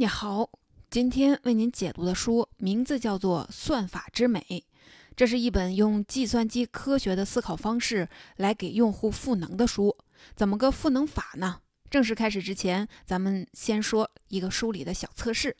你好，今天为您解读的书名字叫做《算法之美》，这是一本用计算机科学的思考方式来给用户赋能的书。怎么个赋能法呢？正式开始之前，咱们先说一个书里的小测试。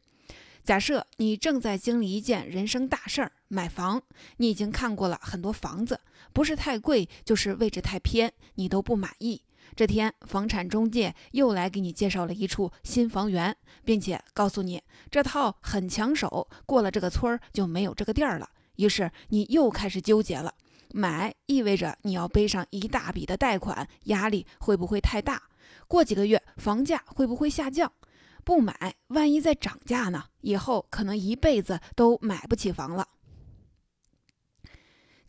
假设你正在经历一件人生大事儿——买房，你已经看过了很多房子，不是太贵，就是位置太偏，你都不满意。这天，房产中介又来给你介绍了一处新房源，并且告诉你这套很抢手，过了这个村儿就没有这个店儿了。于是你又开始纠结了：买意味着你要背上一大笔的贷款，压力会不会太大？过几个月房价会不会下降？不买，万一再涨价呢？以后可能一辈子都买不起房了。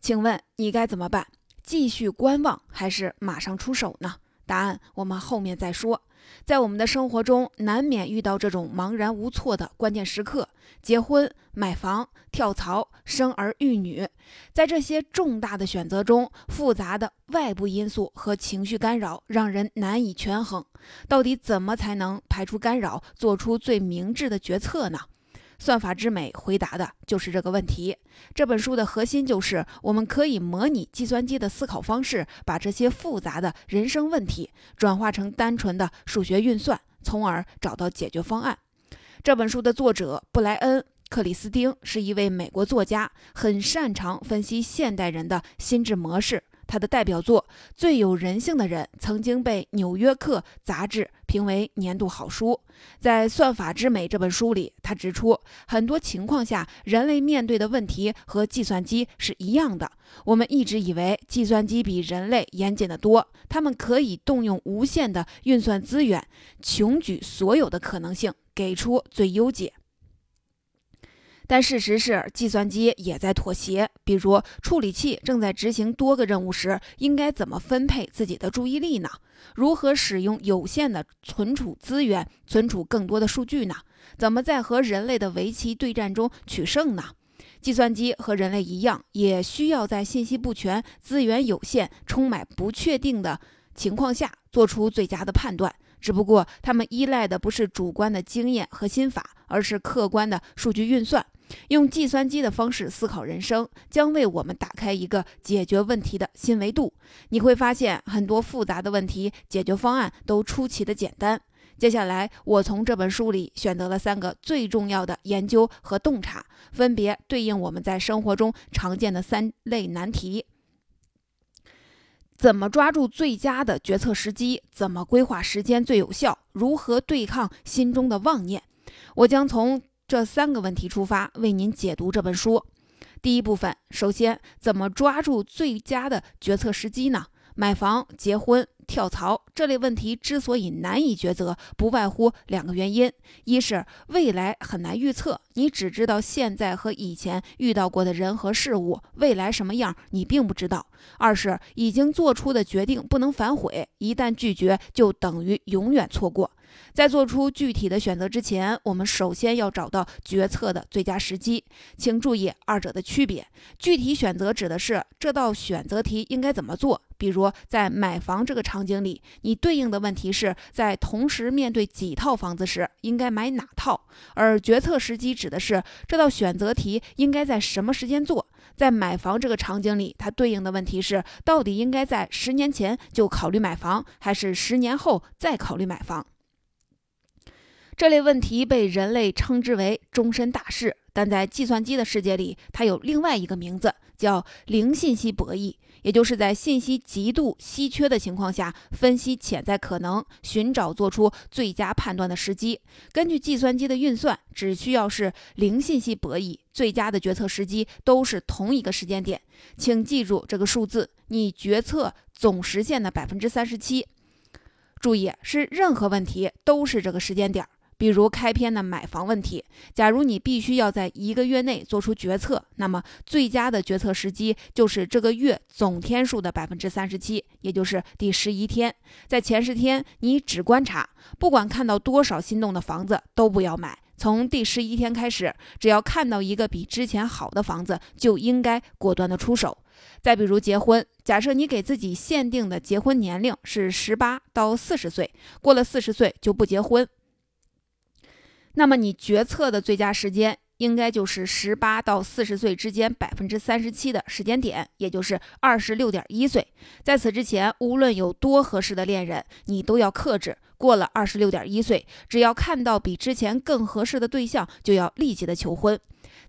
请问你该怎么办？继续观望还是马上出手呢？答案我们后面再说。在我们的生活中，难免遇到这种茫然无措的关键时刻：结婚、买房、跳槽、生儿育女。在这些重大的选择中，复杂的外部因素和情绪干扰让人难以权衡。到底怎么才能排除干扰，做出最明智的决策呢？算法之美回答的就是这个问题。这本书的核心就是，我们可以模拟计算机的思考方式，把这些复杂的人生问题转化成单纯的数学运算，从而找到解决方案。这本书的作者布莱恩·克里斯汀是一位美国作家，很擅长分析现代人的心智模式。他的代表作《最有人性的人》曾经被《纽约客》杂志评为年度好书。在《算法之美》这本书里，他指出，很多情况下，人类面对的问题和计算机是一样的。我们一直以为计算机比人类严谨得多，他们可以动用无限的运算资源，穷举所有的可能性，给出最优解。但事实是，计算机也在妥协。比如，处理器正在执行多个任务时，应该怎么分配自己的注意力呢？如何使用有限的存储资源，存储更多的数据呢？怎么在和人类的围棋对战中取胜呢？计算机和人类一样，也需要在信息不全、资源有限、充满不确定的情况下，做出最佳的判断。只不过，他们依赖的不是主观的经验和心法，而是客观的数据运算。用计算机的方式思考人生，将为我们打开一个解决问题的新维度。你会发现，很多复杂的问题解决方案都出奇的简单。接下来，我从这本书里选择了三个最重要的研究和洞察，分别对应我们在生活中常见的三类难题：怎么抓住最佳的决策时机？怎么规划时间最有效？如何对抗心中的妄念？我将从。这三个问题出发，为您解读这本书。第一部分，首先，怎么抓住最佳的决策时机呢？买房、结婚、跳槽这类问题之所以难以抉择，不外乎两个原因：一是未来很难预测，你只知道现在和以前遇到过的人和事物，未来什么样你并不知道；二是已经做出的决定不能反悔，一旦拒绝就等于永远错过。在做出具体的选择之前，我们首先要找到决策的最佳时机。请注意二者的区别。具体选择指的是这道选择题应该怎么做。比如在买房这个场景里，你对应的问题是在同时面对几套房子时应该买哪套。而决策时机指的是这道选择题应该在什么时间做。在买房这个场景里，它对应的问题是到底应该在十年前就考虑买房，还是十年后再考虑买房。这类问题被人类称之为终身大事，但在计算机的世界里，它有另外一个名字，叫零信息博弈。也就是在信息极度稀缺的情况下，分析潜在可能，寻找做出最佳判断的时机。根据计算机的运算，只需要是零信息博弈，最佳的决策时机都是同一个时间点。请记住这个数字，你决策总实现的百分之三十七。注意，是任何问题都是这个时间点。比如开篇的买房问题，假如你必须要在一个月内做出决策，那么最佳的决策时机就是这个月总天数的百分之三十七，也就是第十一天。在前十天，你只观察，不管看到多少心动的房子都不要买。从第十一天开始，只要看到一个比之前好的房子，就应该果断的出手。再比如结婚，假设你给自己限定的结婚年龄是十八到四十岁，过了四十岁就不结婚。那么你决策的最佳时间。应该就是十八到四十岁之间百分之三十七的时间点，也就是二十六点一岁。在此之前，无论有多合适的恋人，你都要克制。过了二十六点一岁，只要看到比之前更合适的对象，就要立即的求婚。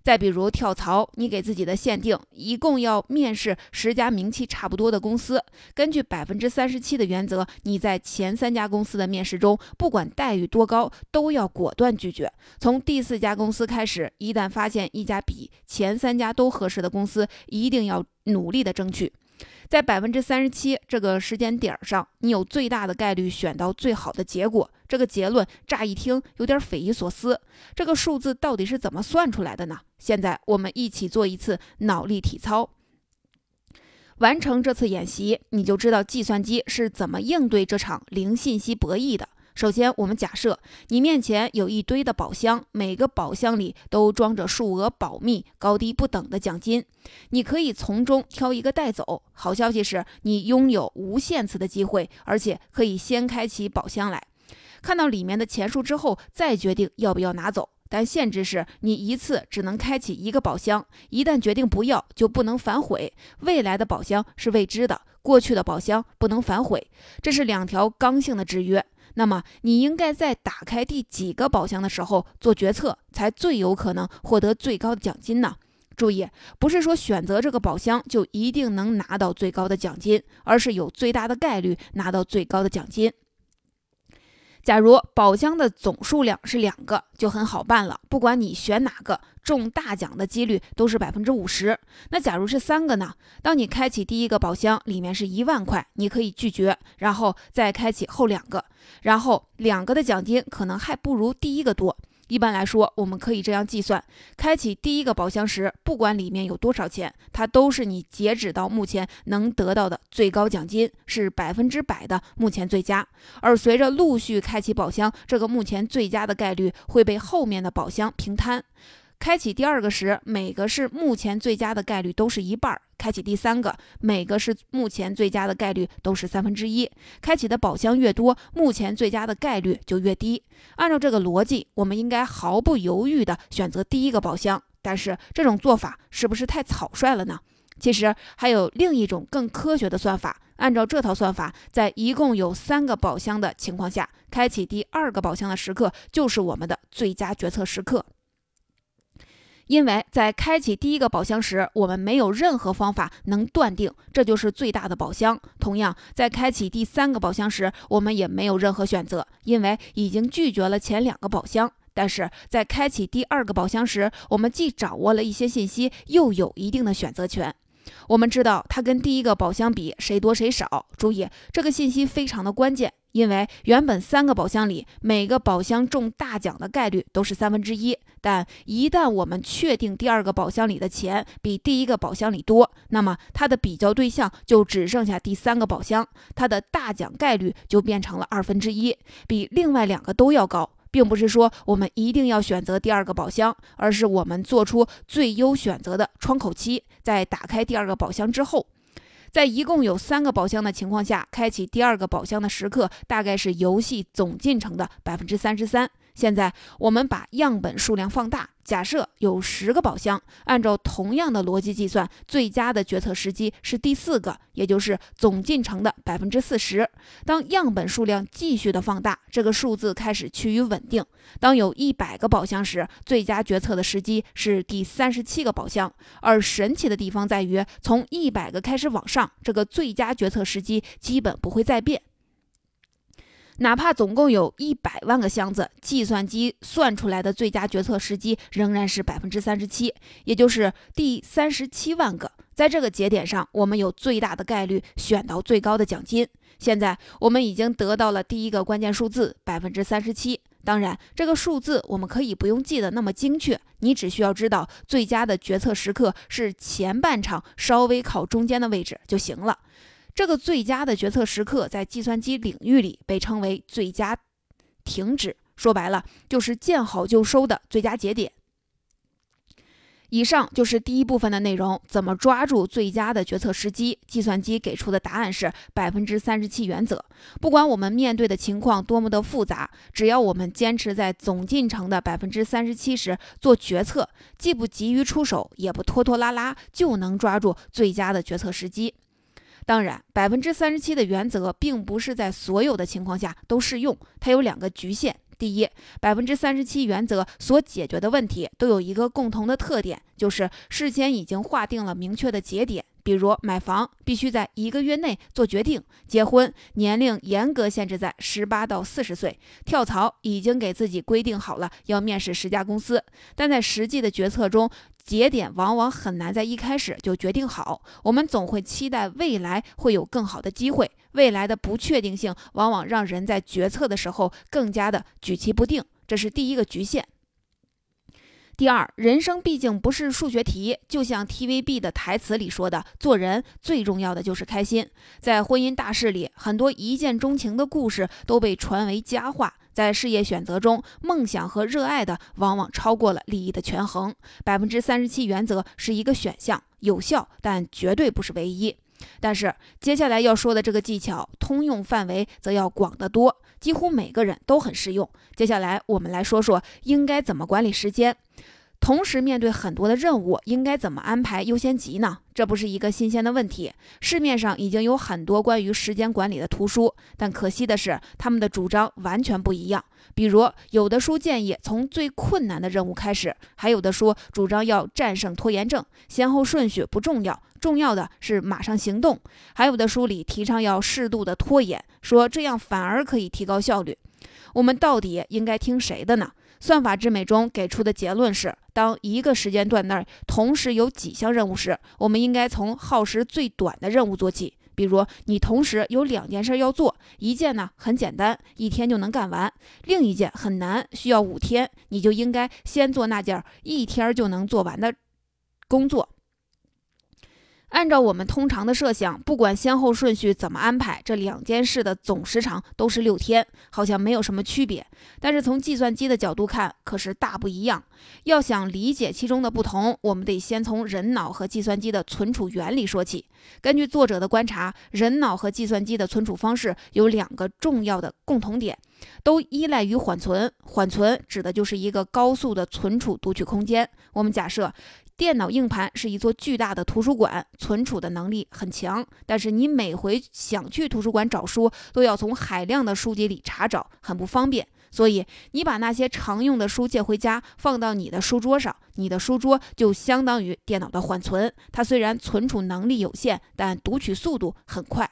再比如跳槽，你给自己的限定一共要面试十家名气差不多的公司，根据百分之三十七的原则，你在前三家公司的面试中，不管待遇多高，都要果断拒绝。从第四家公司开始，一旦发现一家比前三家都合适的公司，一定要努力的争取。在百分之三十七这个时间点上，你有最大的概率选到最好的结果。这个结论乍一听有点匪夷所思，这个数字到底是怎么算出来的呢？现在我们一起做一次脑力体操。完成这次演习，你就知道计算机是怎么应对这场零信息博弈的。首先，我们假设你面前有一堆的宝箱，每个宝箱里都装着数额保密、高低不等的奖金，你可以从中挑一个带走。好消息是，你拥有无限次的机会，而且可以先开启宝箱来，看到里面的钱数之后再决定要不要拿走。但限制是你一次只能开启一个宝箱，一旦决定不要，就不能反悔。未来的宝箱是未知的，过去的宝箱不能反悔，这是两条刚性的制约。那么，你应该在打开第几个宝箱的时候做决策，才最有可能获得最高的奖金呢？注意，不是说选择这个宝箱就一定能拿到最高的奖金，而是有最大的概率拿到最高的奖金。假如宝箱的总数量是两个，就很好办了。不管你选哪个，中大奖的几率都是百分之五十。那假如是三个呢？当你开启第一个宝箱，里面是一万块，你可以拒绝，然后再开启后两个，然后两个的奖金可能还不如第一个多。一般来说，我们可以这样计算：开启第一个宝箱时，不管里面有多少钱，它都是你截止到目前能得到的最高奖金，是百分之百的目前最佳。而随着陆续开启宝箱，这个目前最佳的概率会被后面的宝箱平摊。开启第二个时，每个是目前最佳的概率都是一半儿；开启第三个，每个是目前最佳的概率都是三分之一。开启的宝箱越多，目前最佳的概率就越低。按照这个逻辑，我们应该毫不犹豫地选择第一个宝箱。但是这种做法是不是太草率了呢？其实还有另一种更科学的算法。按照这套算法，在一共有三个宝箱的情况下，开启第二个宝箱的时刻就是我们的最佳决策时刻。因为在开启第一个宝箱时，我们没有任何方法能断定这就是最大的宝箱。同样，在开启第三个宝箱时，我们也没有任何选择，因为已经拒绝了前两个宝箱。但是在开启第二个宝箱时，我们既掌握了一些信息，又有一定的选择权。我们知道它跟第一个宝箱比谁多谁少。注意，这个信息非常的关键。因为原本三个宝箱里，每个宝箱中大奖的概率都是三分之一，但一旦我们确定第二个宝箱里的钱比第一个宝箱里多，那么它的比较对象就只剩下第三个宝箱，它的大奖概率就变成了二分之一，比另外两个都要高。并不是说我们一定要选择第二个宝箱，而是我们做出最优选择的窗口期，在打开第二个宝箱之后。在一共有三个宝箱的情况下，开启第二个宝箱的时刻大概是游戏总进程的百分之三十三。现在我们把样本数量放大。假设有十个宝箱，按照同样的逻辑计算，最佳的决策时机是第四个，也就是总进程的百分之四十。当样本数量继续的放大，这个数字开始趋于稳定。当有一百个宝箱时，最佳决策的时机是第三十七个宝箱。而神奇的地方在于，从一百个开始往上，这个最佳决策时机基本不会再变。哪怕总共有一百万个箱子，计算机算出来的最佳决策时机仍然是百分之三十七，也就是第三十七万个。在这个节点上，我们有最大的概率选到最高的奖金。现在我们已经得到了第一个关键数字百分之三十七。当然，这个数字我们可以不用记得那么精确，你只需要知道最佳的决策时刻是前半场稍微靠中间的位置就行了。这个最佳的决策时刻在计算机领域里被称为最佳停止，说白了就是见好就收的最佳节点。以上就是第一部分的内容，怎么抓住最佳的决策时机？计算机给出的答案是百分之三十七原则。不管我们面对的情况多么的复杂，只要我们坚持在总进程的百分之三十七时做决策，既不急于出手，也不拖拖拉拉，就能抓住最佳的决策时机。当然，百分之三十七的原则并不是在所有的情况下都适用，它有两个局限。第一，百分之三十七原则所解决的问题都有一个共同的特点，就是事先已经划定了明确的节点。比如买房必须在一个月内做决定，结婚年龄严格限制在十八到四十岁，跳槽已经给自己规定好了要面试十家公司。但在实际的决策中，节点往往很难在一开始就决定好。我们总会期待未来会有更好的机会。未来的不确定性往往让人在决策的时候更加的举棋不定，这是第一个局限。第二，人生毕竟不是数学题，就像 TVB 的台词里说的：“做人最重要的就是开心。”在婚姻大事里，很多一见钟情的故事都被传为佳话。在事业选择中，梦想和热爱的往往超过了利益的权衡。百分之三十七原则是一个选项，有效，但绝对不是唯一。但是接下来要说的这个技巧，通用范围则要广得多，几乎每个人都很适用。接下来我们来说说应该怎么管理时间。同时面对很多的任务，应该怎么安排优先级呢？这不是一个新鲜的问题。市面上已经有很多关于时间管理的图书，但可惜的是，他们的主张完全不一样。比如，有的书建议从最困难的任务开始，还有的书主张要战胜拖延症，先后顺序不重要，重要的是马上行动。还有的书里提倡要适度的拖延，说这样反而可以提高效率。我们到底应该听谁的呢？算法之美中给出的结论是：当一个时间段内同时有几项任务时，我们应该从耗时最短的任务做起。比如，你同时有两件事要做，一件呢很简单，一天就能干完；另一件很难，需要五天，你就应该先做那件一天就能做完的工作。按照我们通常的设想，不管先后顺序怎么安排，这两件事的总时长都是六天，好像没有什么区别。但是从计算机的角度看，可是大不一样。要想理解其中的不同，我们得先从人脑和计算机的存储原理说起。根据作者的观察，人脑和计算机的存储方式有两个重要的共同点，都依赖于缓存。缓存指的就是一个高速的存储读取空间。我们假设。电脑硬盘是一座巨大的图书馆，存储的能力很强。但是你每回想去图书馆找书，都要从海量的书籍里查找，很不方便。所以你把那些常用的书借回家，放到你的书桌上，你的书桌就相当于电脑的缓存。它虽然存储能力有限，但读取速度很快。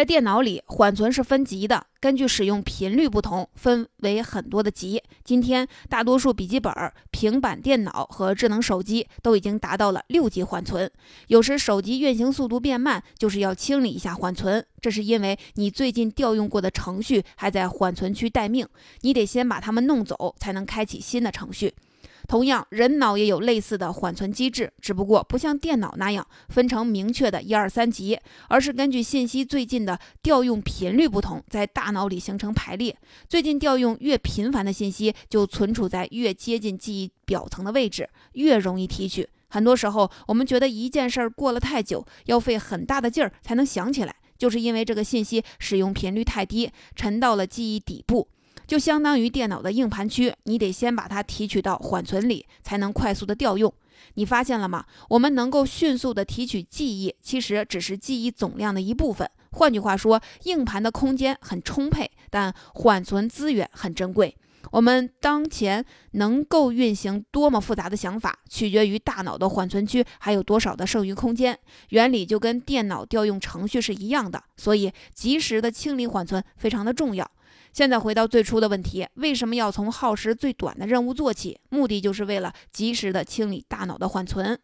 在电脑里，缓存是分级的，根据使用频率不同，分为很多的级。今天，大多数笔记本、平板电脑和智能手机都已经达到了六级缓存。有时手机运行速度变慢，就是要清理一下缓存，这是因为你最近调用过的程序还在缓存区待命，你得先把它们弄走，才能开启新的程序。同样，人脑也有类似的缓存机制，只不过不像电脑那样分成明确的一二三级，而是根据信息最近的调用频率不同，在大脑里形成排列。最近调用越频繁的信息，就存储在越接近记忆表层的位置，越容易提取。很多时候，我们觉得一件事儿过了太久，要费很大的劲儿才能想起来，就是因为这个信息使用频率太低，沉到了记忆底部。就相当于电脑的硬盘区，你得先把它提取到缓存里，才能快速的调用。你发现了吗？我们能够迅速的提取记忆，其实只是记忆总量的一部分。换句话说，硬盘的空间很充沛，但缓存资源很珍贵。我们当前能够运行多么复杂的想法，取决于大脑的缓存区还有多少的剩余空间。原理就跟电脑调用程序是一样的，所以及时的清理缓存非常的重要。现在回到最初的问题，为什么要从耗时最短的任务做起？目的就是为了及时的清理大脑的缓存。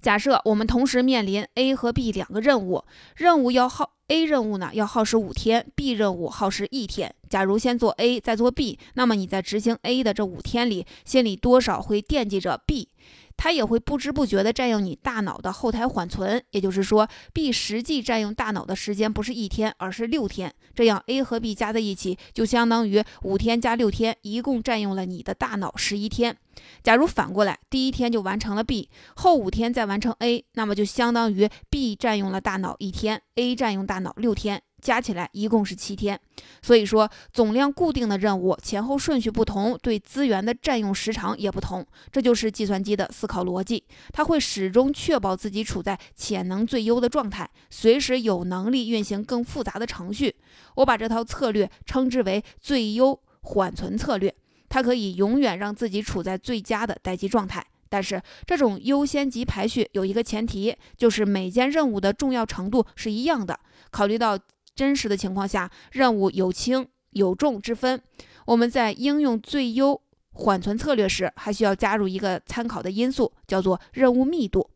假设我们同时面临 A 和 B 两个任务，任务要耗 A 任务呢要耗时五天，B 任务耗时一天。假如先做 A 再做 B，那么你在执行 A 的这五天里，心里多少会惦记着 B。它也会不知不觉地占用你大脑的后台缓存。也就是说，B 实际占用大脑的时间不是一天，而是六天。这样 A 和 B 加在一起，就相当于五天加六天，一共占用了你的大脑十一天。假如反过来，第一天就完成了 B，后五天再完成 A，那么就相当于 B 占用了大脑一天，A 占用大脑六天。加起来一共是七天，所以说总量固定的任务前后顺序不同，对资源的占用时长也不同。这就是计算机的思考逻辑，它会始终确保自己处在潜能最优的状态，随时有能力运行更复杂的程序。我把这套策略称之为最优缓存策略，它可以永远让自己处在最佳的待机状态。但是这种优先级排序有一个前提，就是每件任务的重要程度是一样的。考虑到真实的情况下，任务有轻有重之分。我们在应用最优缓存策略时，还需要加入一个参考的因素，叫做任务密度。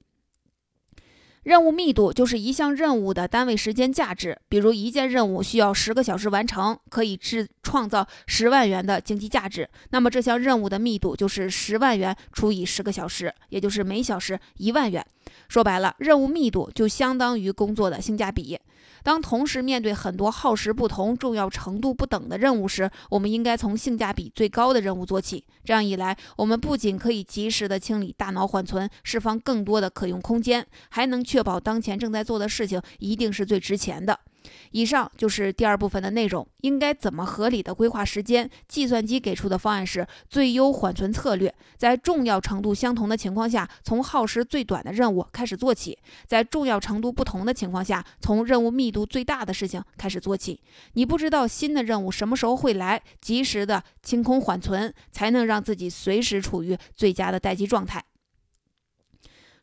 任务密度就是一项任务的单位时间价值。比如一件任务需要十个小时完成，可以制创造十万元的经济价值，那么这项任务的密度就是十万元除以十个小时，也就是每小时一万元。说白了，任务密度就相当于工作的性价比。当同时面对很多耗时不同、重要程度不等的任务时，我们应该从性价比最高的任务做起。这样一来，我们不仅可以及时的清理大脑缓存，释放更多的可用空间，还能确保当前正在做的事情一定是最值钱的。以上就是第二部分的内容。应该怎么合理的规划时间？计算机给出的方案是最优缓存策略。在重要程度相同的情况下，从耗时最短的任务开始做起；在重要程度不同的情况下，从任务密度最大的事情开始做起。你不知道新的任务什么时候会来，及时的清空缓存，才能让自己随时处于最佳的待机状态。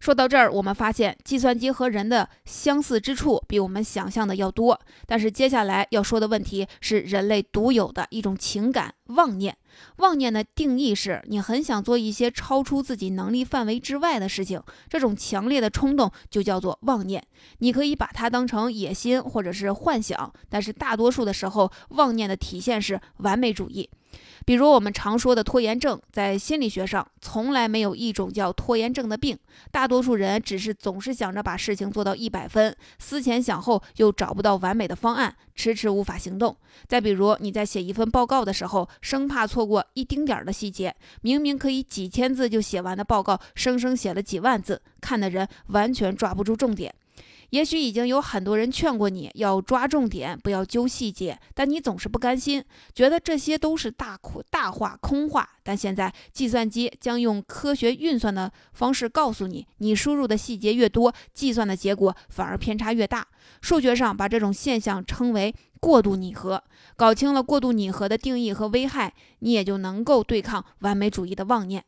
说到这儿，我们发现计算机和人的相似之处比我们想象的要多。但是接下来要说的问题是人类独有的一种情感——妄念。妄念的定义是你很想做一些超出自己能力范围之外的事情，这种强烈的冲动就叫做妄念。你可以把它当成野心或者是幻想，但是大多数的时候，妄念的体现是完美主义。比如我们常说的拖延症，在心理学上从来没有一种叫拖延症的病。大多数人只是总是想着把事情做到一百分，思前想后又找不到完美的方案，迟迟无法行动。再比如你在写一份报告的时候，生怕错过一丁点儿的细节，明明可以几千字就写完的报告，生生写了几万字，看的人完全抓不住重点。也许已经有很多人劝过你要抓重点，不要揪细节，但你总是不甘心，觉得这些都是大苦大话空话。但现在计算机将用科学运算的方式告诉你，你输入的细节越多，计算的结果反而偏差越大。数学上把这种现象称为过度拟合。搞清了过度拟合的定义和危害，你也就能够对抗完美主义的妄念。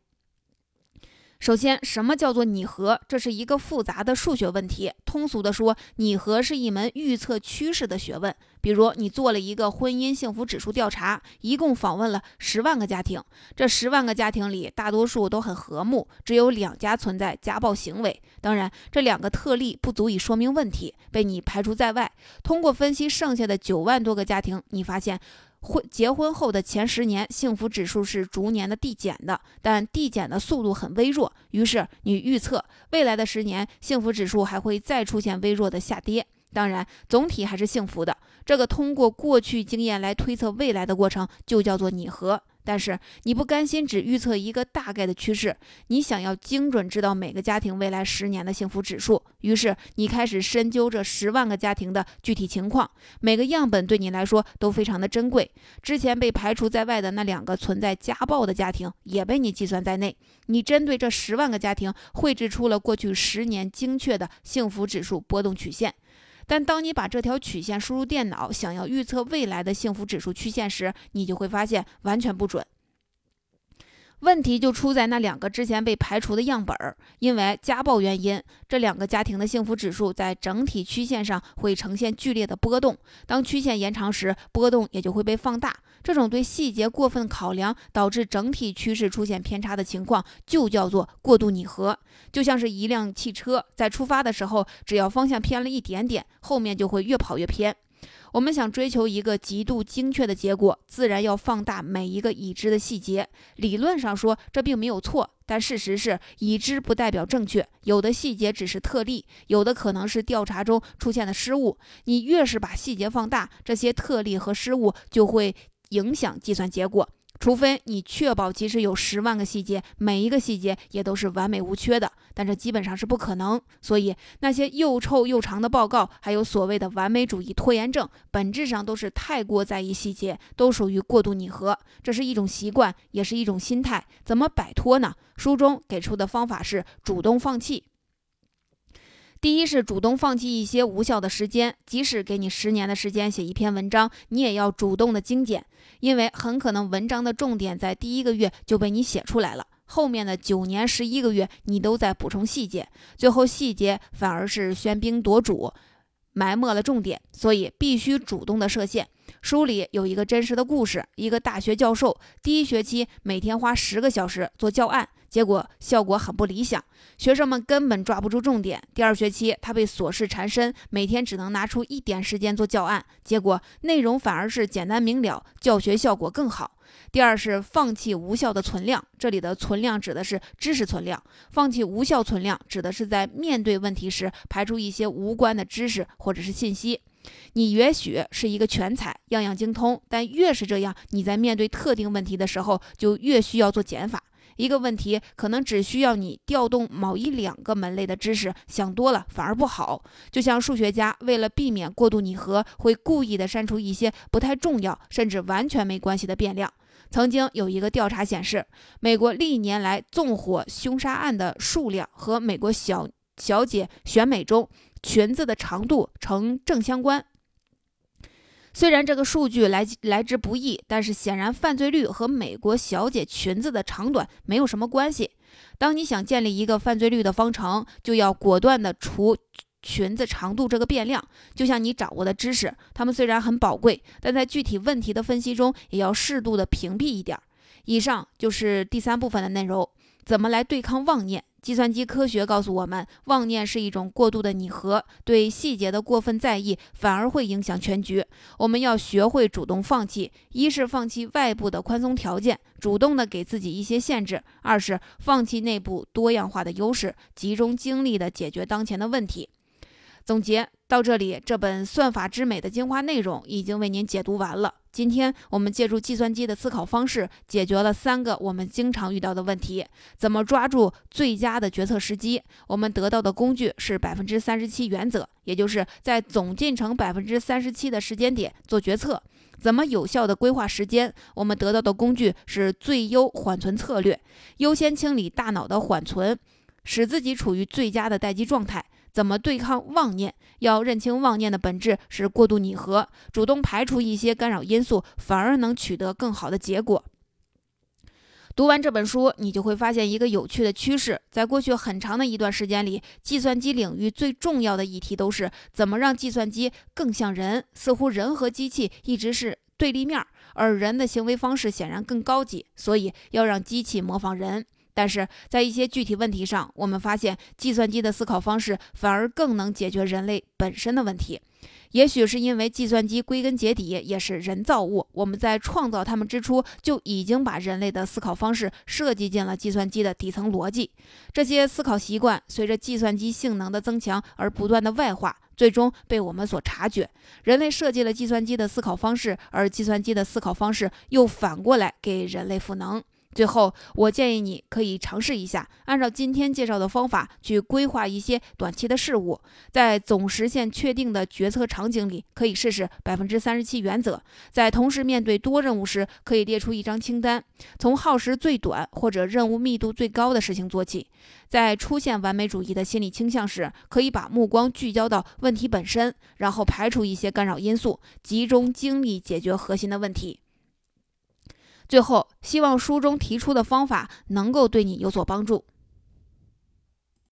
首先，什么叫做拟合？这是一个复杂的数学问题。通俗的说，拟合是一门预测趋势的学问。比如，你做了一个婚姻幸福指数调查，一共访问了十万个家庭，这十万个家庭里，大多数都很和睦，只有两家存在家暴行为。当然，这两个特例不足以说明问题，被你排除在外。通过分析剩下的九万多个家庭，你发现。婚结婚后的前十年，幸福指数是逐年的递减的，但递减的速度很微弱。于是你预测未来的十年，幸福指数还会再出现微弱的下跌。当然，总体还是幸福的。这个通过过去经验来推测未来的过程，就叫做拟合。但是你不甘心只预测一个大概的趋势，你想要精准知道每个家庭未来十年的幸福指数。于是你开始深究这十万个家庭的具体情况，每个样本对你来说都非常的珍贵。之前被排除在外的那两个存在家暴的家庭也被你计算在内。你针对这十万个家庭绘制出了过去十年精确的幸福指数波动曲线。但当你把这条曲线输入电脑，想要预测未来的幸福指数曲线时，你就会发现完全不准。问题就出在那两个之前被排除的样本儿，因为家暴原因，这两个家庭的幸福指数在整体曲线上会呈现剧烈的波动。当曲线延长时，波动也就会被放大。这种对细节过分考量导致整体趋势出现偏差的情况，就叫做过度拟合。就像是一辆汽车在出发的时候，只要方向偏了一点点，后面就会越跑越偏。我们想追求一个极度精确的结果，自然要放大每一个已知的细节。理论上说，这并没有错，但事实是，已知不代表正确。有的细节只是特例，有的可能是调查中出现的失误。你越是把细节放大，这些特例和失误就会影响计算结果。除非你确保，即使有十万个细节，每一个细节也都是完美无缺的，但这基本上是不可能。所以，那些又臭又长的报告，还有所谓的完美主义拖延症，本质上都是太过在意细节，都属于过度拟合。这是一种习惯，也是一种心态。怎么摆脱呢？书中给出的方法是主动放弃。第一是主动放弃一些无效的时间，即使给你十年的时间写一篇文章，你也要主动的精简，因为很可能文章的重点在第一个月就被你写出来了，后面的九年十一个月你都在补充细节，最后细节反而是喧宾夺主，埋没了重点，所以必须主动的设限。书里有一个真实的故事，一个大学教授第一学期每天花十个小时做教案。结果效果很不理想，学生们根本抓不住重点。第二学期，他被琐事缠身，每天只能拿出一点时间做教案，结果内容反而是简单明了，教学效果更好。第二是放弃无效的存量，这里的存量指的是知识存量，放弃无效存量指的是在面对问题时排除一些无关的知识或者是信息。你也许是一个全才，样样精通，但越是这样，你在面对特定问题的时候就越需要做减法。一个问题可能只需要你调动某一两个门类的知识，想多了反而不好。就像数学家为了避免过度拟合，会故意的删除一些不太重要甚至完全没关系的变量。曾经有一个调查显示，美国历年来纵火凶杀案的数量和美国小小姐选美中裙子的长度呈正相关。虽然这个数据来来之不易，但是显然犯罪率和美国小姐裙子的长短没有什么关系。当你想建立一个犯罪率的方程，就要果断的除裙子长度这个变量。就像你掌握的知识，它们虽然很宝贵，但在具体问题的分析中，也要适度的屏蔽一点。以上就是第三部分的内容，怎么来对抗妄念。计算机科学告诉我们，妄念是一种过度的拟合，对细节的过分在意反而会影响全局。我们要学会主动放弃：一是放弃外部的宽松条件，主动的给自己一些限制；二是放弃内部多样化的优势，集中精力的解决当前的问题。总结到这里，这本《算法之美》的精华内容已经为您解读完了。今天我们借助计算机的思考方式，解决了三个我们经常遇到的问题：怎么抓住最佳的决策时机？我们得到的工具是百分之三十七原则，也就是在总进程百分之三十七的时间点做决策。怎么有效的规划时间？我们得到的工具是最优缓存策略，优先清理大脑的缓存，使自己处于最佳的待机状态。怎么对抗妄念？要认清妄念的本质是过度拟合，主动排除一些干扰因素，反而能取得更好的结果。读完这本书，你就会发现一个有趣的趋势：在过去很长的一段时间里，计算机领域最重要的议题都是怎么让计算机更像人。似乎人和机器一直是对立面，而人的行为方式显然更高级，所以要让机器模仿人。但是在一些具体问题上，我们发现计算机的思考方式反而更能解决人类本身的问题。也许是因为计算机归根结底也是人造物，我们在创造它们之初就已经把人类的思考方式设计进了计算机的底层逻辑。这些思考习惯随着计算机性能的增强而不断的外化，最终被我们所察觉。人类设计了计算机的思考方式，而计算机的思考方式又反过来给人类赋能。最后，我建议你可以尝试一下，按照今天介绍的方法去规划一些短期的事物，在总实现确定的决策场景里，可以试试百分之三十七原则。在同时面对多任务时，可以列出一张清单，从耗时最短或者任务密度最高的事情做起。在出现完美主义的心理倾向时，可以把目光聚焦到问题本身，然后排除一些干扰因素，集中精力解决核心的问题。最后，希望书中提出的方法能够对你有所帮助。